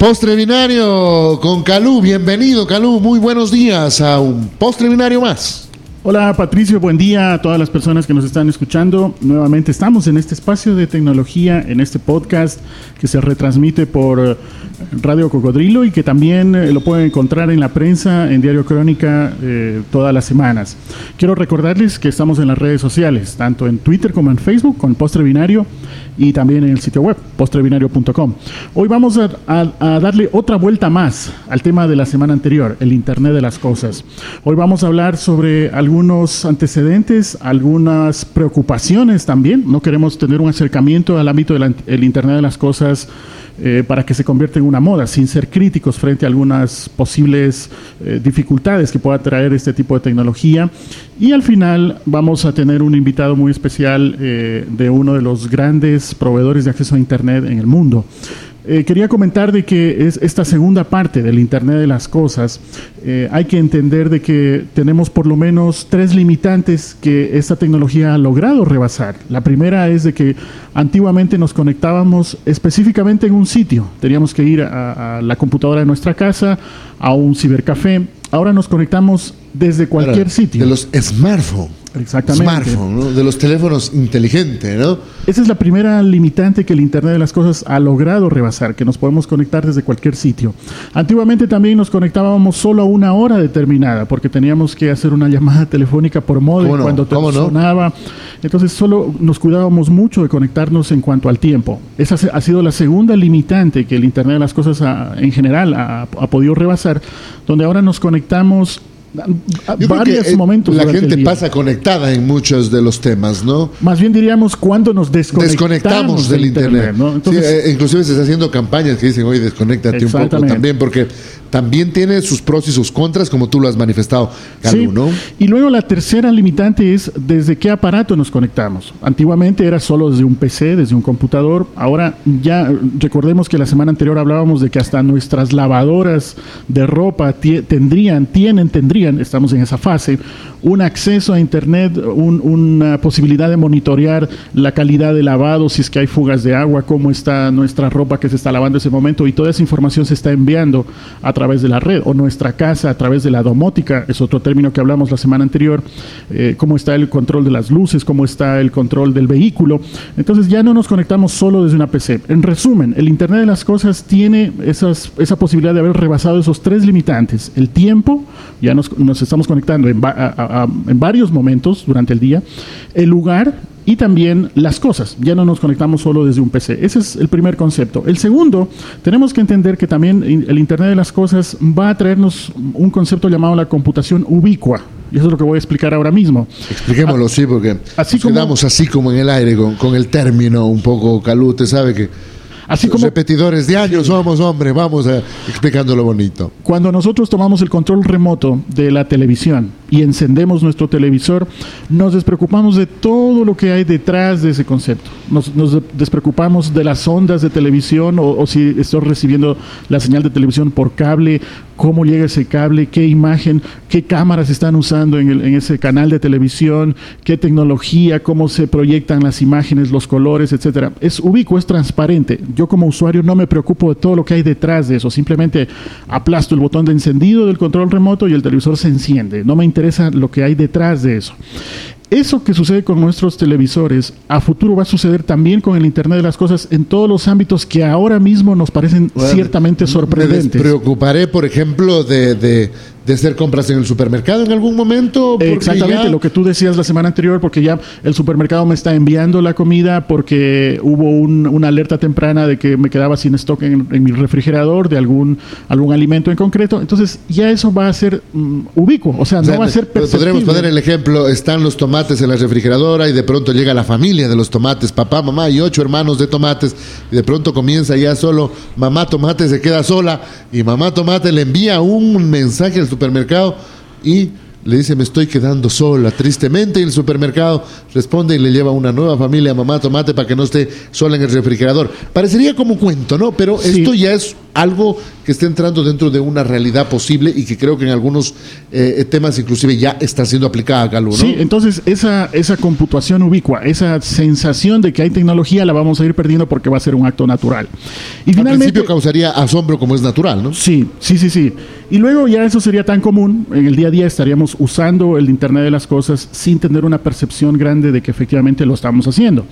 Postre binario con Calú. Bienvenido, Calú. Muy buenos días a un postre binario más. Hola Patricio, buen día a todas las personas que nos están escuchando. Nuevamente estamos en este espacio de tecnología, en este podcast que se retransmite por eh, Radio Cocodrilo y que también eh, lo pueden encontrar en la prensa, en Diario Crónica, eh, todas las semanas. Quiero recordarles que estamos en las redes sociales, tanto en Twitter como en Facebook, con Postre Binario y también en el sitio web, postrebinario.com. Hoy vamos a, a darle otra vuelta más al tema de la semana anterior, el Internet de las Cosas. Hoy vamos a hablar sobre algo algunos antecedentes, algunas preocupaciones también. No queremos tener un acercamiento al ámbito del Internet de las Cosas eh, para que se convierta en una moda, sin ser críticos frente a algunas posibles eh, dificultades que pueda traer este tipo de tecnología. Y al final vamos a tener un invitado muy especial eh, de uno de los grandes proveedores de acceso a Internet en el mundo. Eh, quería comentar de que es esta segunda parte del Internet de las Cosas. Eh, hay que entender de que tenemos por lo menos tres limitantes que esta tecnología ha logrado rebasar. La primera es de que antiguamente nos conectábamos específicamente en un sitio. Teníamos que ir a, la computadora de nuestra casa, a un cibercafé. Ahora nos conectamos desde cualquier sitio. De los smartphones. Exactamente. Smartphone, de los teléfonos inteligentes, ¿no? Esa es la primera limitante que el Internet de las Cosas ha logrado rebasar, que nos podemos conectar desde cualquier sitio. Antiguamente también nos conectábamos solo a una hora determinada, porque teníamos que hacer una llamada telefónica por modem cuando te sonaba. Entonces solo nos cuidábamos mucho de conectarnos en cuanto al tiempo. Esa ha sido la segunda limitante que el Internet de las Cosas en general ha podido rebasar, donde ahora nos conectamos varios eh, momentos. La gente pasa conectada en muchos de los temas, ¿no? Más bien diríamos cuando nos desconectamos, del, Internet. Eh, inclusive se está haciendo campañas que dicen, oye, desconéctate un poco también, porque también tiene sus pros y sus contras, como tú lo has manifestado, ¿no? Y luego la tercera limitante es desde qué aparato nos conectamos. Antiguamente era solo desde un PC, desde un computador. Ahora ya recordemos que la semana anterior hablábamos de que hasta nuestras lavadoras de ropa tendrían, tienen, tendrían, estamos en esa fase, un acceso a Internet, una posibilidad de monitorear la calidad de lavado, si es que hay fugas de agua, cómo está nuestra ropa que se está lavando en ese momento y toda esa información se está enviando a través de la red o nuestra casa a través de la domótica, es otro término que hablamos la semana anterior, eh, cómo está el control de las luces, cómo está el control del vehículo. Entonces ya no nos conectamos solo desde una PC. En resumen, el Internet de las Cosas tiene esas, esa posibilidad de haber rebasado esos tres limitantes. El tiempo, ya nos, estamos conectando en, en varios momentos durante el día. El lugar, y también las cosas. Ya no nos conectamos solo desde un PC. Ese es el primer concepto. El segundo, tenemos que entender que también el Internet de las Cosas va a traernos un concepto llamado la computación ubicua. Y eso es lo que voy a explicar ahora mismo. Expliquémoslo, sí, porque así nos quedamos así como en el aire con, con el término un poco calute, ¿sabe? Que Así como repetidores de años somos, hombre, vamos a, explicando lo bonito. Cuando nosotros tomamos el control remoto de la televisión y encendemos nuestro televisor, nos despreocupamos de todo lo que hay detrás de ese concepto. Nos, despreocupamos de las ondas de televisión o, si estoy recibiendo la señal de televisión por cable, cómo llega ese cable, qué imagen, qué cámaras están usando en, en ese canal de televisión, qué tecnología, cómo se proyectan las imágenes, los colores, etcétera. Es ubicuo, es transparente yo como usuario no me preocupo de todo lo que hay detrás de eso, simplemente aplasto el botón de encendido del control remoto y el televisor se enciende, no me interesa lo que hay detrás de eso. Eso que sucede con nuestros televisores, a futuro va a suceder también con el Internet de las Cosas en todos los ámbitos que ahora mismo nos parecen ciertamente sorprendentes. Me preocuparé, por ejemplo, de de hacer compras en el supermercado en algún momento. Exactamente, lo que tú decías la semana anterior, porque ya el supermercado me está enviando la comida porque hubo una alerta temprana de que me quedaba sin stock en, mi refrigerador de algún, algún alimento en concreto. Entonces ya eso va a ser um, ubicuo, o sea, no va a ser Podremos poner el ejemplo, están los tomates en la refrigeradora y de pronto llega la familia de los tomates, papá, mamá y ocho hermanos de tomates, y de pronto comienza ya solo, mamá tomate se queda sola y mamá tomate le envía un mensaje al supermercado y le dice me estoy quedando sola, tristemente, y el supermercado responde y le lleva una nueva familia, mamá, tomate, para que no esté sola en el refrigerador. Parecería como cuento, ¿no? Pero esto ya es algo que está entrando dentro de una realidad posible y que creo que en algunos eh, temas inclusive ya está siendo aplicada, Galo, ¿no? Sí, entonces esa, esa computación ubicua, esa sensación de que hay tecnología la vamos a ir perdiendo porque va a ser un acto natural. Y Al principio causaría asombro como es natural, ¿no? Sí, sí, sí, sí. Y luego ya eso sería tan común, en el día a día estaríamos usando el Internet de las Cosas sin tener una percepción grande de que efectivamente lo estamos haciendo.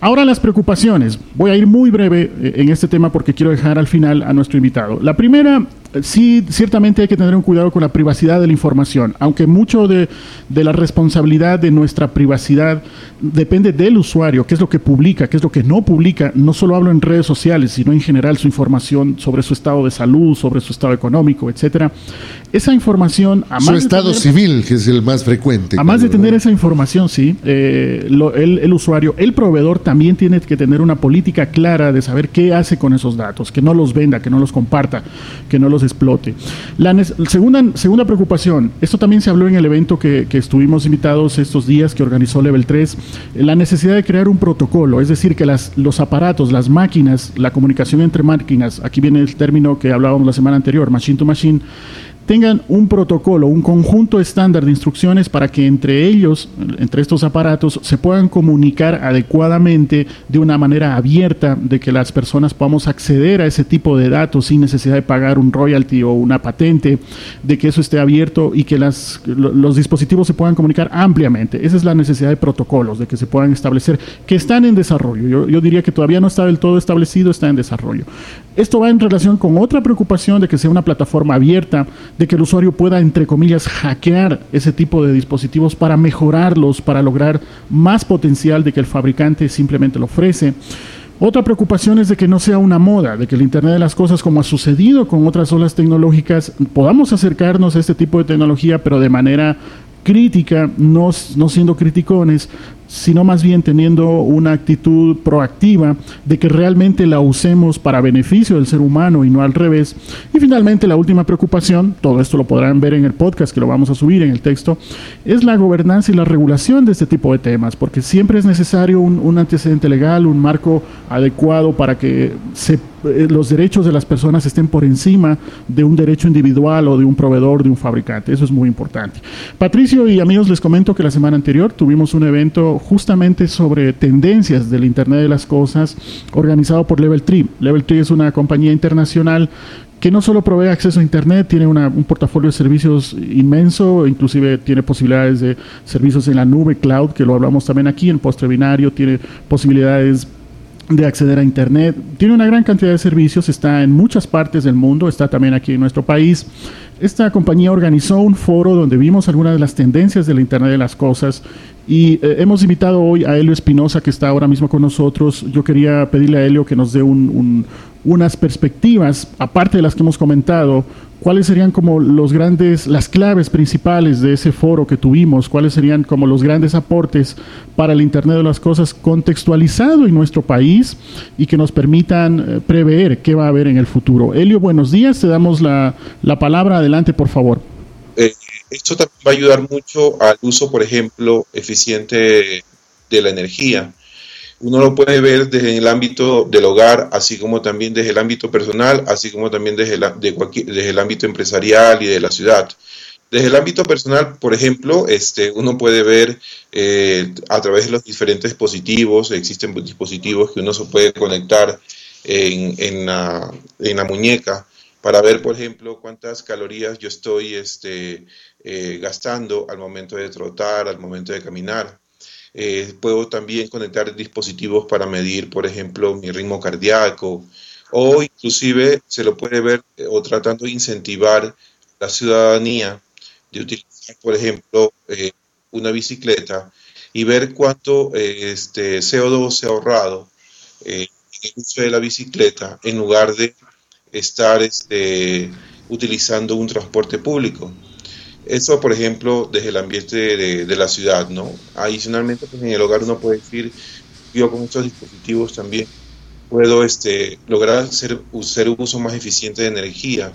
Ahora las preocupaciones. Voy a ir muy breve eh, en este tema porque quiero dejar al final a nuestro invitado. La primera sí, ciertamente hay que tener un cuidado con la privacidad de la información, aunque mucho de, la responsabilidad de nuestra privacidad depende del usuario, qué es lo que publica, qué es lo que no publica. No solo hablo en redes sociales, sino en general su información sobre su estado de salud, sobre su estado económico, etcétera. Esa información, a su estado civil, que es el más frecuente. A más de tener esa información, sí, eh, el, el usuario, el proveedor también tiene que tener una política clara de saber qué hace con esos datos, que no los venda, que no los comparta, que no los explote. La segunda, segunda preocupación, esto también se habló en el evento que, estuvimos invitados estos días que organizó Level 3, la necesidad de crear un protocolo, es decir, que las, los aparatos, las máquinas, la comunicación entre máquinas, aquí viene el término que hablábamos la semana anterior, machine to machine, tengan un protocolo, un conjunto estándar de instrucciones para que entre ellos, entre estos aparatos, se puedan comunicar adecuadamente de una manera abierta, de que las personas podamos acceder a ese tipo de datos sin necesidad de pagar un royalty o una patente, de que eso esté abierto y que los dispositivos se puedan comunicar ampliamente. Esa es la necesidad de protocolos, de que se puedan establecer, que están en desarrollo. Yo diría que todavía no está del todo establecido, está en desarrollo. Esto va en relación con otra preocupación de que sea una plataforma abierta, de que el usuario pueda, entre comillas, hackear ese tipo de dispositivos para mejorarlos, para lograr más potencial de que el fabricante simplemente lo ofrece. Otra preocupación es de que no sea una moda, de que el Internet de las Cosas, como ha sucedido con otras olas tecnológicas, podamos acercarnos a este tipo de tecnología, pero de manera crítica, no, no siendo criticones, sino más bien teniendo una actitud proactiva de que realmente la usemos para beneficio del ser humano y no al revés. Y finalmente la última preocupación, todo esto lo podrán ver en el podcast que lo vamos a subir en el texto, es la gobernanza y la regulación de este tipo de temas, porque siempre es necesario un, un antecedente legal, un marco adecuado para que se los derechos de las personas estén por encima de un derecho individual o de un proveedor, de un fabricante. Eso es muy importante. Patricio y amigos, les comento que la semana anterior tuvimos un evento justamente sobre tendencias del Internet de las Cosas organizado por Level 3. Level 3 es una compañía internacional que no solo provee acceso a Internet, tiene un portafolio de servicios inmenso, inclusive tiene posibilidades de servicios en la nube, cloud, que lo hablamos también aquí, en postre binario, tiene posibilidades de acceder a Internet. Tiene una gran cantidad de servicios, está en muchas partes del mundo, está también aquí en nuestro país. Esta compañía organizó un foro donde vimos algunas de las tendencias de Internet de las Cosas y eh, hemos invitado hoy a Helio Espinosa, que está ahora mismo con nosotros. Yo quería pedirle a Helio que nos dé unas perspectivas, aparte de las que hemos comentado, ¿cuáles serían como los grandes, las claves principales de ese foro que tuvimos? ¿Cuáles serían como los grandes aportes para el Internet de las Cosas contextualizado en nuestro país y que nos permitan eh, prever qué va a haber en el futuro? Elio, buenos días, te damos la, palabra. Adelante, por favor. Esto también va a ayudar mucho al uso, por ejemplo, eficiente de la energía uno lo puede ver desde el ámbito del hogar, así como también desde el ámbito personal, así como también desde el, desde el ámbito empresarial y de la ciudad. Desde el ámbito personal, por ejemplo, este, uno puede ver eh, a través de los diferentes dispositivos, existen dispositivos que uno se puede conectar en, en, la, en la muñeca para ver, por ejemplo, cuántas calorías yo estoy este, eh, gastando al momento de trotar, al momento de caminar. Eh, puedo también conectar dispositivos para medir, por ejemplo, mi ritmo cardíaco o inclusive se lo puede ver eh, o tratando de incentivar la ciudadanía de utilizar, por ejemplo, eh, una bicicleta y ver cuánto este, CO2 se ha ahorrado en el uso de la bicicleta en lugar de estar este, utilizando un transporte público. Eso, por ejemplo, desde el ambiente de, la ciudad, ¿no? Adicionalmente, pues en el hogar uno puede decir, yo con estos dispositivos también puedo este, lograr hacer, hacer uso más eficiente de energía.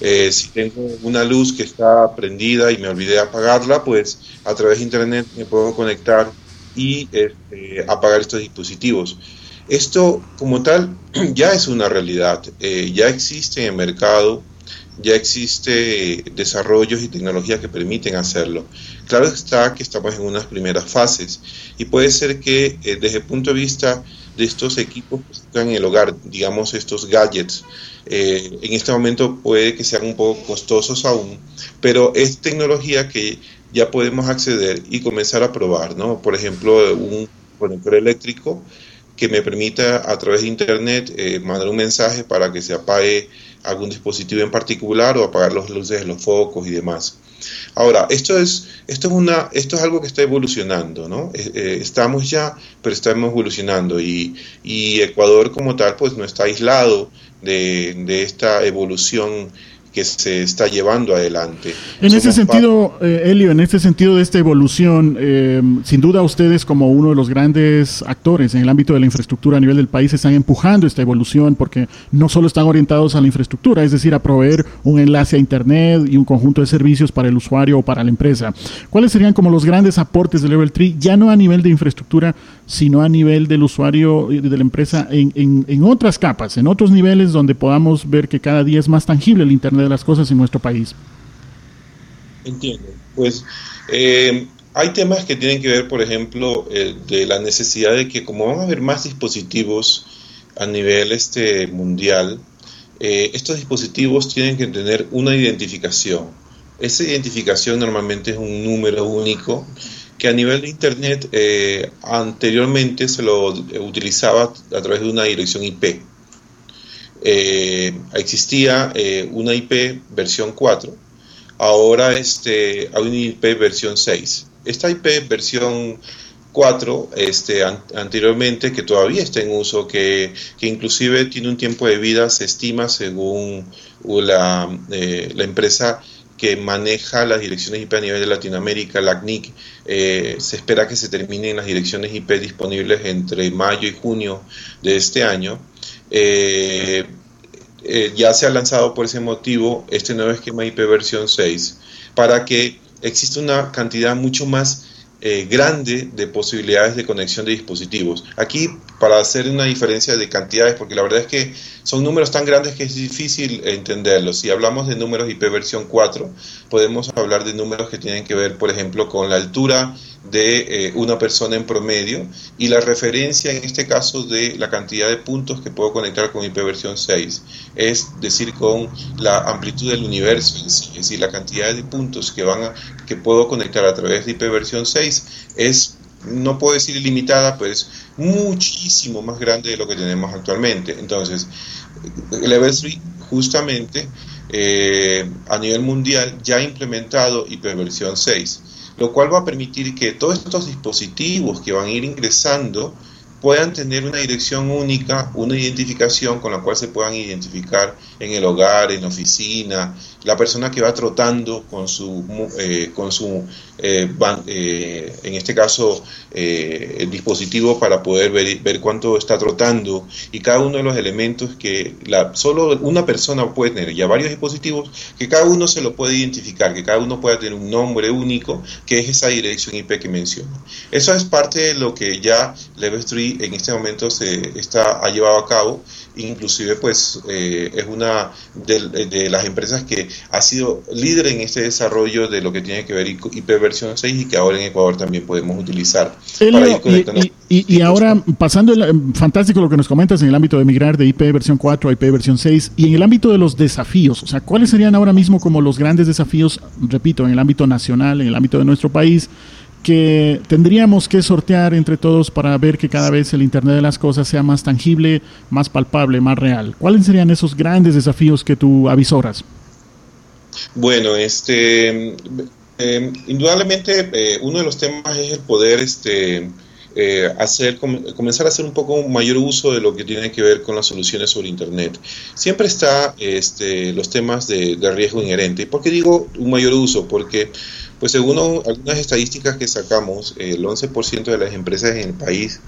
Eh, si tengo una luz que está prendida y me olvidé apagarla, pues a través de Internet me puedo conectar y este, apagar estos dispositivos. Esto como tal ya es una realidad, eh, ya existe en el mercado, ya existe desarrollos y tecnologías que permiten hacerlo. Claro está que estamos en unas primeras fases y puede ser que eh, desde el punto de vista de estos equipos que están en el hogar, digamos estos gadgets, eh, en este momento puede que sean un poco costosos aún, pero es tecnología que ya podemos acceder y comenzar a probar, ¿no? Por ejemplo, un conector eléctrico que me permita a través de internet eh, mandar un mensaje para que se apague algún dispositivo en particular o apagar las luces los focos y demás. Ahora, esto es, esto es, una, esto es algo que está evolucionando, ¿no? Eh, estamos ya, pero estamos evolucionando y, y, Ecuador como tal, pues no está aislado de, de esta evolución que se está llevando adelante. En ese sentido, eh, Elio, en ese sentido de esta evolución, eh, sin duda ustedes como uno de los grandes actores en el ámbito de la infraestructura a nivel del país están empujando esta evolución porque no solo están orientados a la infraestructura, es decir, a proveer un enlace a Internet y un conjunto de servicios para el usuario o para la empresa. ¿Cuáles serían como los grandes aportes de Level 3, ya no a nivel de infraestructura, sino a nivel del usuario y de la empresa en, en, en otras capas, en otros niveles donde podamos ver que cada día es más tangible el Internet? De las cosas en nuestro país. Entiendo. Pues eh, hay temas que tienen que ver, por ejemplo, eh, de la necesidad de que como vamos a ver más dispositivos a nivel este mundial, eh, estos dispositivos tienen que tener una identificación. Esa identificación normalmente es un número único que a nivel de Internet anteriormente se lo utilizaba a través de una dirección IP eh, existía eh, una IP versión 4, ahora este, hay una IP versión 6. Esta IP versión 4 este, anteriormente que todavía está en uso, que, que, inclusive tiene un tiempo de vida, se estima según la, eh, la empresa que maneja las direcciones IP a nivel de Latinoamérica, la CNIC, eh, se espera que se terminen las direcciones IP disponibles entre mayo y junio de este año. Eh, eh, ya se ha lanzado por ese motivo este nuevo esquema IP versión 6 para que exista una cantidad mucho más eh, grande de posibilidades de conexión de dispositivos. Aquí, para hacer una diferencia de cantidades, porque la verdad es que son números tan grandes que es difícil entenderlos. Si hablamos de números IP versión 4, podemos hablar de números que tienen que ver, por ejemplo, con la altura de eh, una persona en promedio y la referencia en este caso de la cantidad de puntos que puedo conectar con IP versión 6, es decir, con la amplitud del universo es decir, la cantidad de puntos que, van a, que puedo conectar a través de IP versión 6 es, no puedo decir ilimitada, pues muchísimo más grande de lo que tenemos actualmente. Entonces, Level 3 justamente eh, a nivel mundial ya ha implementado IP versión 6 lo cual va a permitir que todos estos dispositivos que van a ir ingresando puedan tener una dirección única, una identificación con la cual se puedan identificar en el hogar, en la oficina, la persona que va trotando con su, eh, con su eh, eh, en este caso, el dispositivo para poder ver, ver, cuánto está trotando y cada uno de los elementos que la, solo una persona puede tener, ya varios dispositivos, que cada uno se lo puede identificar, que cada uno pueda tener un nombre único, que es esa dirección IP que menciono. Eso es parte de lo que ya Level 3 en este momento se está, ha llevado a cabo inclusive pues eh, es una de, las empresas que ha sido líder en este desarrollo de lo que tiene que ver IP versión 6 y que ahora en Ecuador también podemos utilizar. Y, ahora pasando, el, fantástico lo que nos comentas en el ámbito de migrar de IP versión 4 a IP versión 6 y en el ámbito de los desafíos, o sea, ¿cuáles serían ahora mismo como los grandes desafíos, repito, en el ámbito nacional, en el ámbito de nuestro país? que tendríamos que sortear entre todos para ver que cada vez el Internet de las Cosas sea más tangible, más palpable, más real. ¿Cuáles serían esos grandes desafíos que tú avisoras? Bueno, este, eh, indudablemente eh, uno de los temas es el poder este, eh, hacer, comenzar a hacer un poco mayor uso de lo que tiene que ver con las soluciones sobre Internet. Siempre está este, los temas de, de riesgo inherente. ¿Por qué digo un mayor uso? Porque pues según algunas estadísticas que sacamos, el 11% de las empresas en el país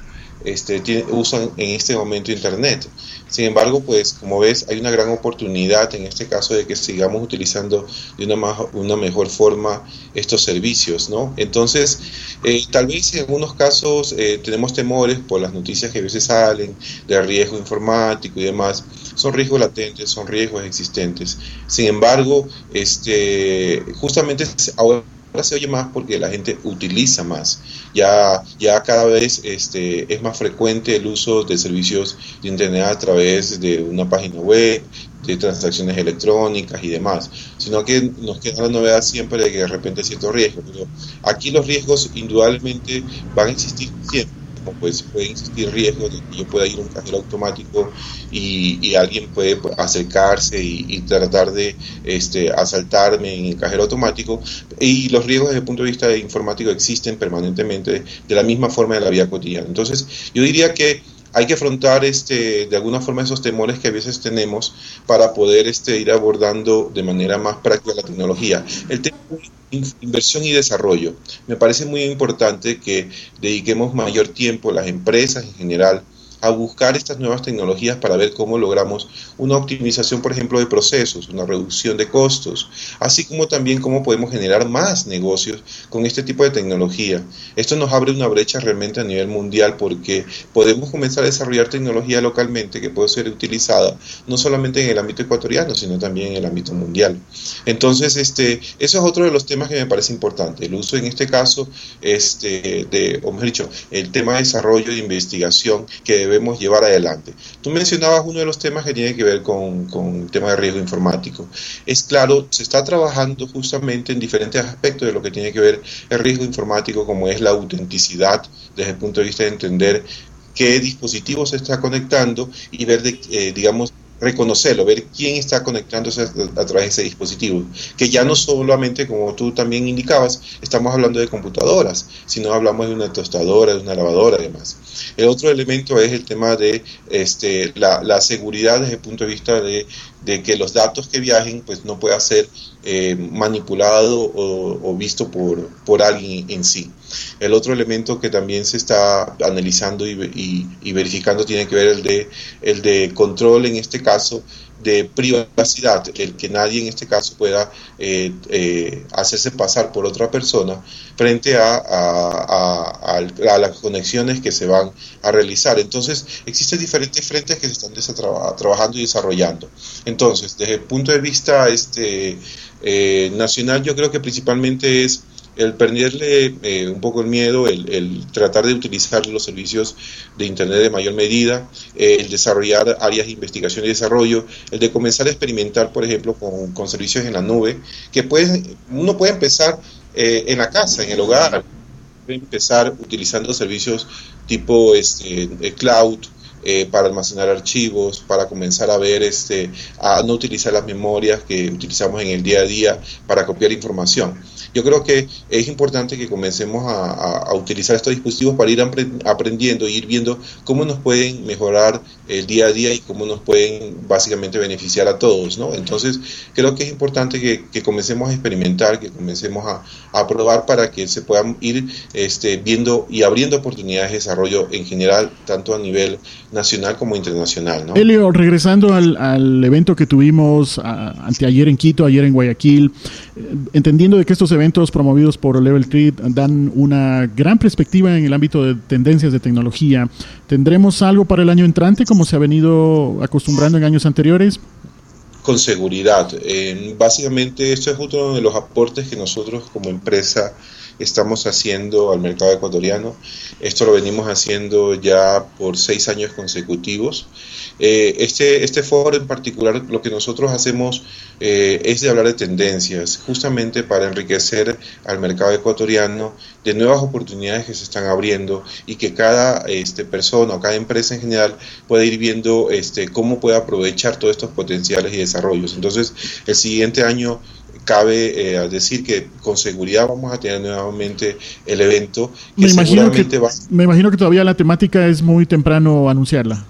este, usan en este momento Internet. Sin embargo, pues como ves, hay una gran oportunidad en este caso de que sigamos utilizando de una, una mejor forma estos servicios, ¿no? Entonces, eh, tal vez en algunos casos eh, tenemos temores por las noticias que a veces salen de riesgo informático y demás. Son riesgos latentes, son riesgos existentes. Sin embargo, este, justamente ahora ahora se oye más porque la gente utiliza más. Ya, ya cada vez este, es más frecuente el uso de servicios de Internet a través de una página web, de transacciones electrónicas y demás, sino que nos queda la novedad siempre de que de repente hay ciertos riesgos. Pero aquí los riesgos indudablemente van a existir siempre pues puede existir riesgo de que yo pueda ir a un cajero automático y, alguien puede pues, acercarse y, tratar de este, asaltarme en el cajero automático y los riesgos desde el punto de vista informático existen permanentemente de la misma forma de la vida cotidiana. Entonces yo diría que hay que afrontar este, de alguna forma esos temores que a veces tenemos para poder este, ir abordando de manera más práctica la tecnología. El tema de inversión y desarrollo. Me parece muy importante que dediquemos mayor tiempo, las empresas en general, a buscar estas nuevas tecnologías para ver cómo logramos una optimización, por ejemplo, de procesos, una reducción de costos, así como también cómo podemos generar más negocios con este tipo de tecnología. Esto nos abre una brecha realmente a nivel mundial porque podemos comenzar a desarrollar tecnología localmente que puede ser utilizada no solamente en el ámbito ecuatoriano, sino también en el ámbito mundial. Entonces, este, eso es otro de los temas que me parece importante. El uso en este caso, este, de, o mejor dicho, el tema de desarrollo de investigación que debe debemos llevar adelante. Tú mencionabas uno de los temas que tiene que ver con, con el tema de riesgo informático. Es claro, se está trabajando justamente en diferentes aspectos de lo que tiene que ver el riesgo informático, como es la autenticidad desde el punto de vista de entender qué dispositivo se está conectando y ver, de, eh, digamos, reconocerlo, ver quién está conectándose a, través de ese dispositivo. Que ya no solamente, como tú también indicabas, estamos hablando de computadoras, sino hablamos de una tostadora, de una lavadora, además. El otro elemento es el tema de este, la, seguridad desde el punto de vista de, que los datos que viajen pues no pueda ser eh, manipulado o, visto por, por alguien en sí. El otro elemento que también se está analizando y, y, verificando tiene que ver el de, el de control, en este caso, de privacidad, el que nadie en este caso pueda eh, eh, hacerse pasar por otra persona frente a, a, las conexiones que se van a realizar. Entonces, existen diferentes frentes que se están trabajando y desarrollando. Entonces, desde el punto de vista este, eh, nacional, yo creo que principalmente es el perderle eh, un poco el miedo, el, tratar de utilizar los servicios de Internet de mayor medida, eh, el desarrollar áreas de investigación y desarrollo, el de comenzar a experimentar, por ejemplo, con, servicios en la nube, que puede, uno puede empezar eh, en la casa, en el hogar, puede empezar utilizando servicios tipo este, cloud, para almacenar archivos, para comenzar a ver, este, a no utilizar las memorias que utilizamos en el día a día para copiar información. Yo creo que es importante que comencemos a, utilizar estos dispositivos para ir aprendiendo e ir viendo cómo nos pueden mejorar el día a día y cómo nos pueden básicamente beneficiar a todos, ¿no? Entonces, creo que es importante que, comencemos a experimentar, que comencemos a, probar para que se puedan ir este, viendo y abriendo oportunidades de desarrollo en general, tanto a nivel nacional como internacional, ¿no? Elio, regresando al, evento que tuvimos anteayer en Quito, ayer en Guayaquil, eh, entendiendo de que estos eventos promovidos por Level 3 dan una gran perspectiva en el ámbito de tendencias de tecnología. ¿Tendremos algo para el año entrante como se ha venido acostumbrando en años anteriores? Con seguridad. Eh, básicamente esto es uno de los aportes que nosotros como empresa estamos haciendo al mercado ecuatoriano. Esto lo venimos haciendo ya por seis años consecutivos. Eh, este, este foro en particular, lo que nosotros hacemos eh, es de hablar de tendencias, justamente para enriquecer al mercado ecuatoriano de nuevas oportunidades que se están abriendo y que cada este, persona o cada empresa en general pueda ir viendo este, cómo puede aprovechar todos estos potenciales y desarrollos. Entonces, el siguiente año cabe eh, decir que con seguridad vamos a tener nuevamente el evento. me, imagino que, me imagino que todavía la temática es muy temprano anunciarla.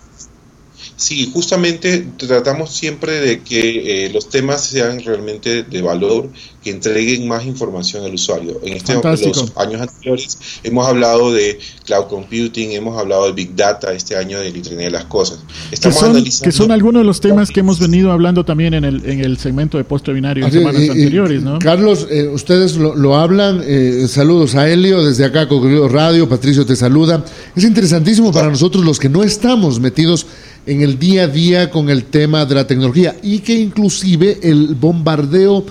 Sí, justamente tratamos siempre de que eh, los temas sean realmente de valor, que entreguen más información al usuario. En este, los años anteriores hemos hablado de cloud computing, hemos hablado de big data, este año del Internet de las cosas. Estamos que, son, analizando que son algunos de los temas que hemos venido hablando también en el, en el segmento de post binario en semanas anteriores, ¿no? Carlos, eh, ustedes lo, hablan. Eh, saludos a Helio desde acá, Cocodrilo Radio. Patricio te saluda. Es interesantísimo para nosotros los que no estamos metidos en el día a día con el tema de la tecnología y que inclusive el bombardeo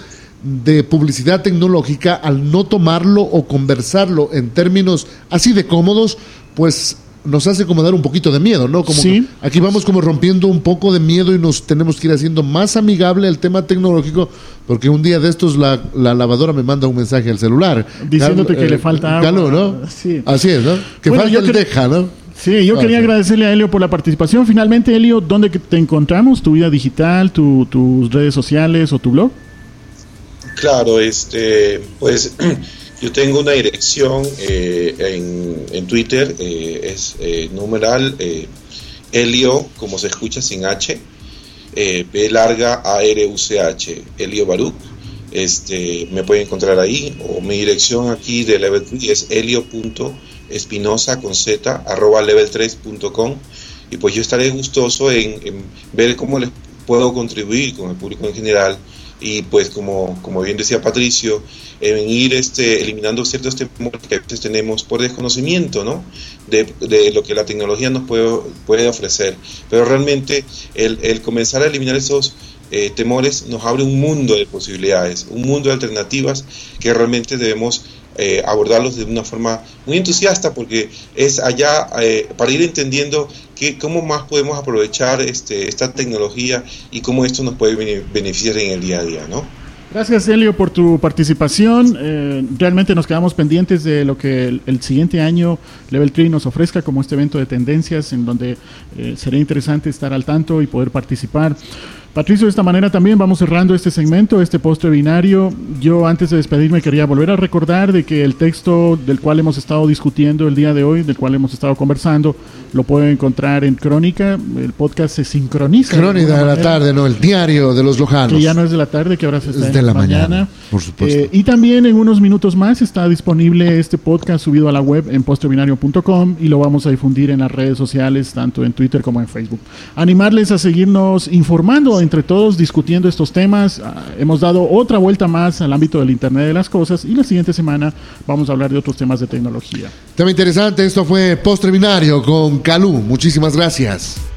de publicidad tecnológica al no tomarlo o conversarlo en términos así de cómodos, pues nos hace como dar un poquito de miedo, ¿no? Como aquí vamos como rompiendo un poco de miedo y nos tenemos que ir haciendo más amigable el tema tecnológico, porque un día de estos la, lavadora me manda un mensaje al celular. Diciéndote que le eh, falta agua. ¿no? Así es, ¿no? Que falta el deja, ¿no? Sí, yo quería agradecerle a Helio por la participación. Finalmente, Helio, ¿dónde te encontramos? ¿Tu vida digital, tus redes sociales o tu blog? Claro, este, pues yo tengo una dirección eh, en, Twitter, eh, es eh, numeral Helio, como se escucha sin H, B larga A R U C H, Helio Baruch. Este, me pueden encontrar ahí, o mi dirección aquí de Level 3 es helio.com espinosa con z arroba level3.com y pues yo estaré gustoso en, ver cómo les puedo contribuir con el público en general y pues como, como bien decía Patricio, en ir este, eliminando ciertos temores que a veces tenemos por desconocimiento ¿no? de, de lo que la tecnología nos puede, puede ofrecer. Pero realmente el, comenzar a eliminar esos eh, temores nos abre un mundo de posibilidades, un mundo de alternativas que realmente debemos eh, abordarlos de una forma muy entusiasta porque es allá eh, para ir entendiendo que, cómo más podemos aprovechar este, esta tecnología y cómo esto nos puede beneficiar en el día a día, ¿no? Gracias, Elio, por tu participación. Eh, realmente nos quedamos pendientes de lo que el, siguiente año Level 3 nos ofrezca como este evento de tendencias en donde sería interesante estar al tanto y poder participar. Patricio, de esta manera también vamos cerrando este segmento, este postre binario. Yo antes de despedirme quería volver a recordar de que el texto del cual hemos estado discutiendo el día de hoy, del cual hemos estado conversando, lo pueden encontrar en Crónica. El podcast se sincroniza. Crónica de, la tarde, no, el diario de los lojanos. Que ya no es de la tarde, que ahora se está es de la mañana, por supuesto. Eh, y también en unos minutos más está disponible este podcast subido a la web en postrebinario.com y lo vamos a difundir en las redes sociales, tanto en Twitter como en Facebook. Animarles a seguirnos informando entre todos discutiendo estos temas. Ah, hemos dado otra vuelta más al ámbito del Internet de las Cosas y la siguiente semana vamos a hablar de otros temas de tecnología. Tema interesante, esto fue Postre Binario con Calú. Muchísimas gracias.